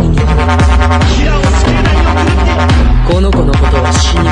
niño.